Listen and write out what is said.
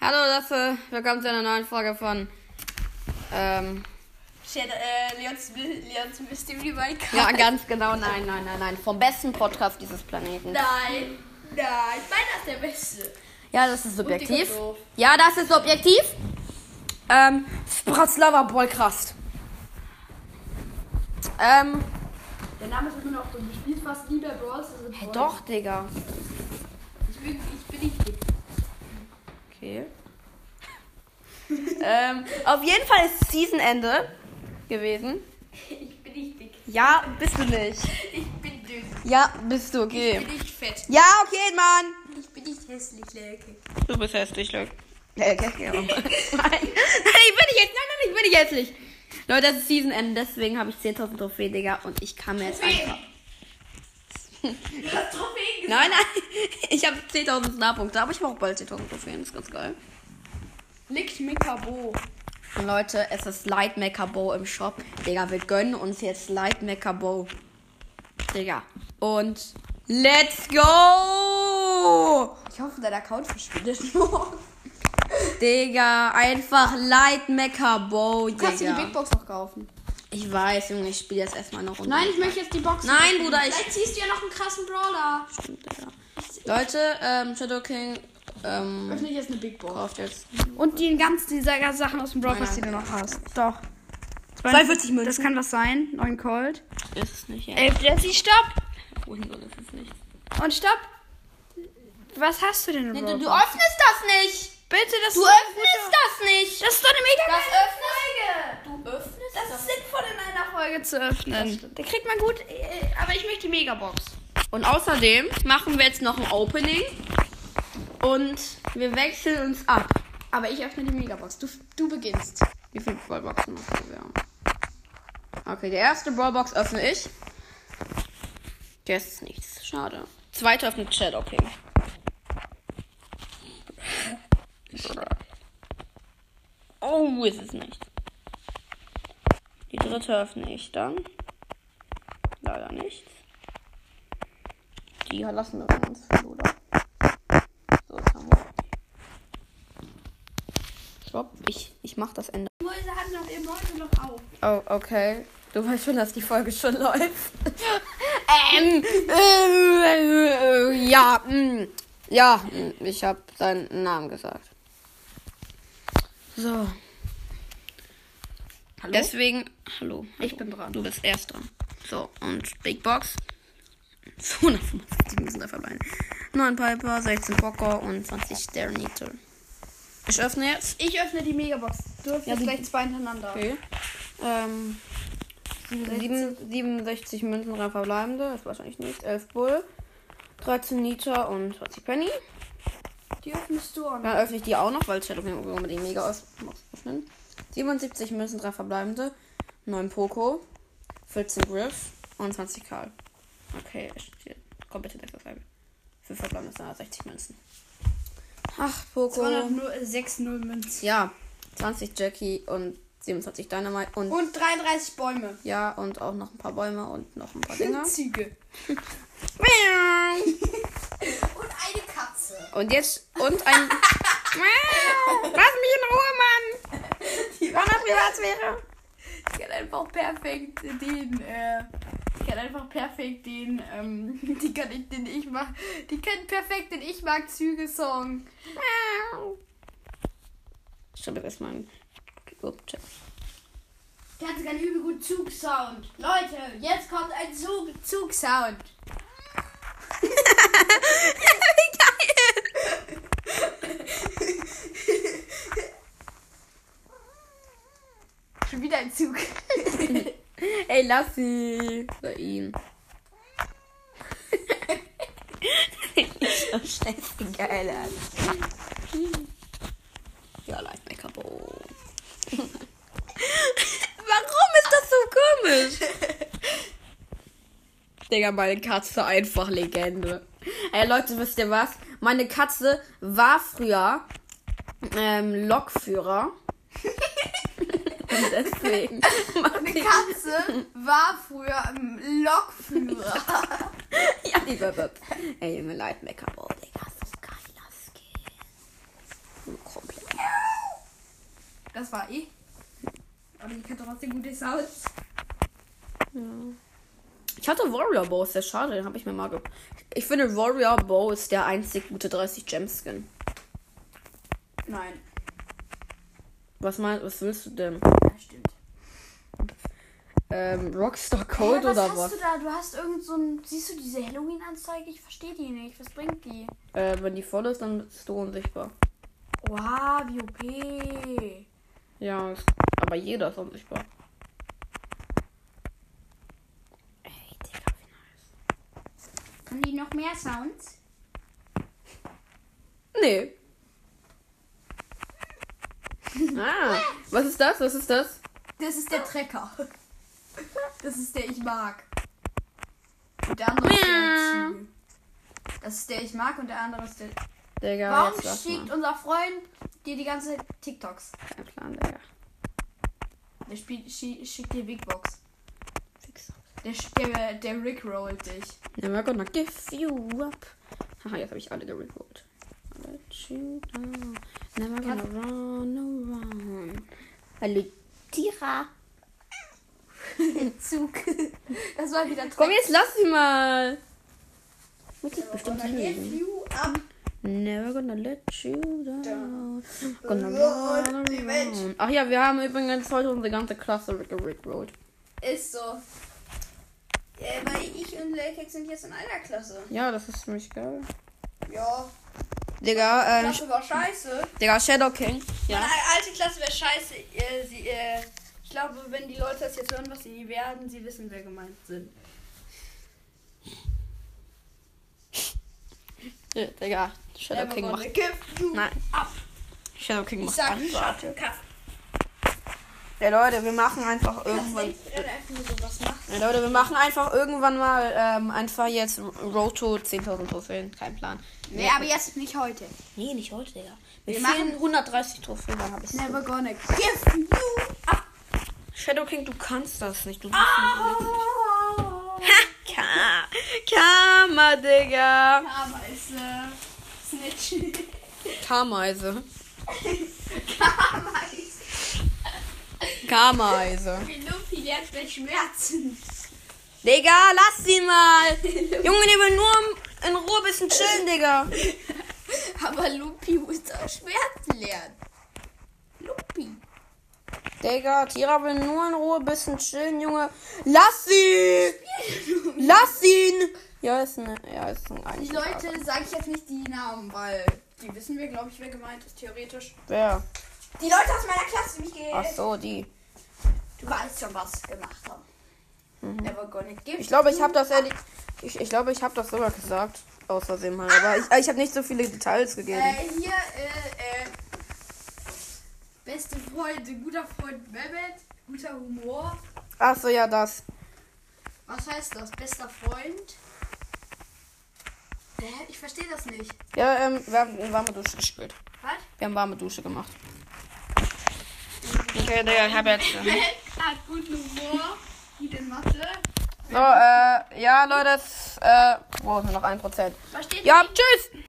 Hallo Lasse, willkommen zu einer neuen Folge von ähm, Shadow, äh, Leons, Leons Mystery Minecraft. ja ganz genau nein nein nein nein vom besten Podcast dieses Planeten. Nein, nein, meiner ist der beste. Ja, das ist subjektiv. Ja, das ist subjektiv. Ähm, Spratzlava Bollkrast. Ähm, Der Name ist immer noch so, du spielst fast nie bei Bros. hey, doch, Digga. Ich bin, ich bin nicht dick. Okay. ähm, auf jeden Fall ist Seasonende gewesen. Ich bin nicht dick. Ja, bist du nicht. Ich bin dünn. Ja, bist du, Ich okay. bin nicht fett. Ja, okay, Mann. Ich bin nicht hässlich, Lelke. Du bist hässlich, Leute. Ja, okay, ja. nein, nein, ich bin nicht hässlich. Nein, nein, ich bin nicht hässlich. Leute, das ist Seasonende, deswegen habe ich 10.000 Trophäen, Digga. Und ich kann mir jetzt einfach... Du hast Trophäen gesagt. Nein, nein, ich habe 10.000 Starpunkte, aber ich brauche bald 10.000 Trophäen, das ist ganz geil. Liegt Mikabo. Und Leute, es ist Light Mecha Bow im Shop. Digga, wir gönnen uns jetzt Light Mecha Bow. Digga. Und let's go! Ich hoffe, dein Account verschwindet morgen. Digga, einfach Light Bow, Du kannst dir die Big Digga. Box noch kaufen. Ich weiß, Junge, ich spiele jetzt erstmal noch. Nein, ich möchte jetzt die Box. Nein. Bruder, ich- Vielleicht ziehst du ja noch einen krassen Brawler. Leute, ähm, Shadow King, ähm, Öffne ich jetzt eine Big Box. kauft jetzt. Und die ganz dieser Sachen aus dem Pass, die du noch hast. Doch. 42 Münzen. Das kann was sein. 9 Cold. Ist es nicht, ja. 11 Jesse, stopp! Wohin soll es jetzt nicht? Und stopp! Was hast du denn im Du, Brawl du Pass? öffnest das nicht! Bitte, das Du öffnest das nicht! Das ist doch eine mega Das öffnest du. öffnest Das ist sinnvoll in einer Folge zu öffnen. Da kriegt man gut. äh, Aber ich möchte die Megabox. Und außerdem machen wir jetzt noch ein Opening. Und wir wechseln uns ab. Aber ich öffne die Megabox. Du, du beginnst. Wie viele Ballboxen noch wir haben? Okay, die erste Ballbox öffne ich. Der ist nichts. Schade. Zweite öffnet Shadow King. Oh, ist es nicht. Die dritte öffne ich dann. Leider nicht. Die lassen wir uns, oder? So, jetzt haben wir. Stopp, ich, ich mach das Ende. Mäuse hat noch ihr Mäuse noch auf. Oh, okay. Du weißt schon, dass die Folge schon läuft. ähm, äh, äh, ja, mh, ja, mh, ich habe seinen Namen gesagt. So. Hallo? Deswegen, hallo, Ich hallo. bin dran. Du bist erst dran. So, und Big Box. 265 müssen da verbleiben. 9 Piper, 16 Poker und 20 Darnito. Ich öffne jetzt. Ich öffne die Megabox. Du öffnest Ja, gleich zwei hintereinander. Okay. Ähm, 7, 67 Münzen, 3 verbleibende. Das ist wahrscheinlich nicht. 11 Bull. 13 Nita und 20 Penny. Die öffnest du an. Dann öffne ich die auch noch, weil Shadow King unbedingt mega öff- muss öffnen. 77 Münzen, 3 verbleibende. 9 Poco. 14 Griff und 20 Karl. Okay, steht komplette Deckverfall. 5 verbleibende sind 60 Münzen. Ach, Poco. 206 0 Münzen. Ja, 20 Jackie und 27 Dynamite und Und 33 Bäume. Ja, und auch noch ein paar Bäume und noch ein paar Dinger. Züge. Und eine Katze. Und jetzt. Und ein. Lass mich in Ruhe, Mann! Die Privatsphäre! Ich kann einfach perfekt den, äh, ich kann einfach perfekt den, ähm, die kann ich, den ich mag, die kann perfekt den Ich mag Züge Song. Ich habe jetzt erstmal einen Club-Chat. Der hat sogar einen übel guten Zugsound. Leute, jetzt kommt ein Zug, Zugsound. Schon wieder ein Zug. Ey, lass sie! Oder ihn. so scheiße geil an. Ja, Light Make-up. Oh. Warum ist das so komisch? Digga, meine Katze einfach Legende. Ey, Leute, wisst ihr was? Meine Katze war früher ähm, Lokführer. Und deswegen macht Eine sie- Katze war früher ein Lokführer. Ja, dieser Satz. Ey, mir leid, Make-up. Oh, Digga, so geiler Skin. Komplett Das war ich. Aber die kann trotzdem gute Sounds. Ich hatte Warrior Bow, ist sehr schade, den habe ich mir mal ge Ich finde Warrior Bow ist der einzig gute 30 Gem Skin. Nein. Was meinst was willst du denn? Ja, stimmt. Ähm, Rockstar Hä, Code was oder hast was? du da? Du hast irgend so ein. Siehst du diese Halloween-Anzeige? Ich verstehe die nicht. Was bringt die? Äh, wenn die voll ist, dann bist du unsichtbar. Wow, wie OP. Ja, aber jeder ist unsichtbar. Ey, Digga, wie Haben die noch mehr Sounds? nice. Nee. Ah, was ist das? Was ist das? Das ist der Trecker. Das ist der ich mag. Und der andere ist der Ziel. Das ist der ich mag und der andere ist der. Digga, Warum schickt mal. unser Freund dir die ganze Zeit TikToks? Kein Plan, Digga. Der spielt, schi- schickt dir Big Box. Der, der, der Rickrollt dich. Never gonna give you up. Haha, jetzt habe ich alle gerickrollt. Let you down. Never gonna run around. Hallo, Tira. Zug. Das war wieder Komm, jetzt lass sie mal. Muss ich bestimmt lügen. you up. Never gonna let you down. Gonna around. Ach ja, wir haben übrigens heute unsere ganze Klasse gerickrollt. Ist so. Ja, weil ich und Lelkex sind jetzt in einer Klasse. Ja, das ist ziemlich geil. Ja, Digga, ähm, Klasse war scheiße. Digga, Shadow King. Ja. Meine alte Klasse wäre scheiße. Äh, sie, äh, ich glaube, wenn die Leute das jetzt hören, was sie werden, sie wissen, wer gemeint sind. Ja, Digga, Shadow Never King macht. Nein. up. Shadow King Ich macht sag Ansage. Ja, Leute, wir machen einfach irgendwann. nicht einfach nur sowas machen. Ja, Leute, wir machen einfach irgendwann mal ähm, einfach jetzt Road to 10.000 Trophäen. Kein Plan. Nee, aber jetzt nicht heute. Nee, nicht heute, Digga. Wir, Wir machen- 130 Trophäen, dann hab ich's. Never gonna give you up. Shadow King, du kannst das nicht. Du bist Ah. Ha, Ka Karma, Digga. Aber ist äh, Snitch. Karmeise. Aber ist Karmeise. wie Luffy lernt mit Schmerzen. Digga, lass sie mal. Junge, die will nur in Ruhe bisschen chillen, Digga. Aber Luffy muss da Schmerzen lernen. Luffy. Digga, Tira will nur in Ruhe bisschen chillen, Junge. Lass sie! Lass ihn! Ja, ist ein, ja, ist ein Die. Leute sage ich jetzt nicht die Namen, weil die wissen wir, glaube ich, wer gemeint ist, theoretisch. Wer? Die Leute aus meiner Klasse, die mich ge Ach so, die. Du weißt schon, was sie gemacht haben. Never gonna give Ich glaube, ich habe das ehrlich. Ich, ich glaube, ich habe das sogar gesagt. Aus Versehen mal. Aber ich, ich habe nicht so viele Details gegeben. Äh, hier, äh, äh, beste Freunde, guter Freund Mehmet, guter Humor. Ach so, ja, das. Was heißt das? Bester Freund? Hä? Ich verstehe das nicht. Ja, ähm, wir haben eine warme Dusche gespielt. Was? Wir haben warme Dusche gemacht. Okay, Digga, ich habe jetzt. Hat guten Humor, gut in Mathe. So, äh, ja, Leute, äh, wo ist noch ein Prozent? Ja, tschüss!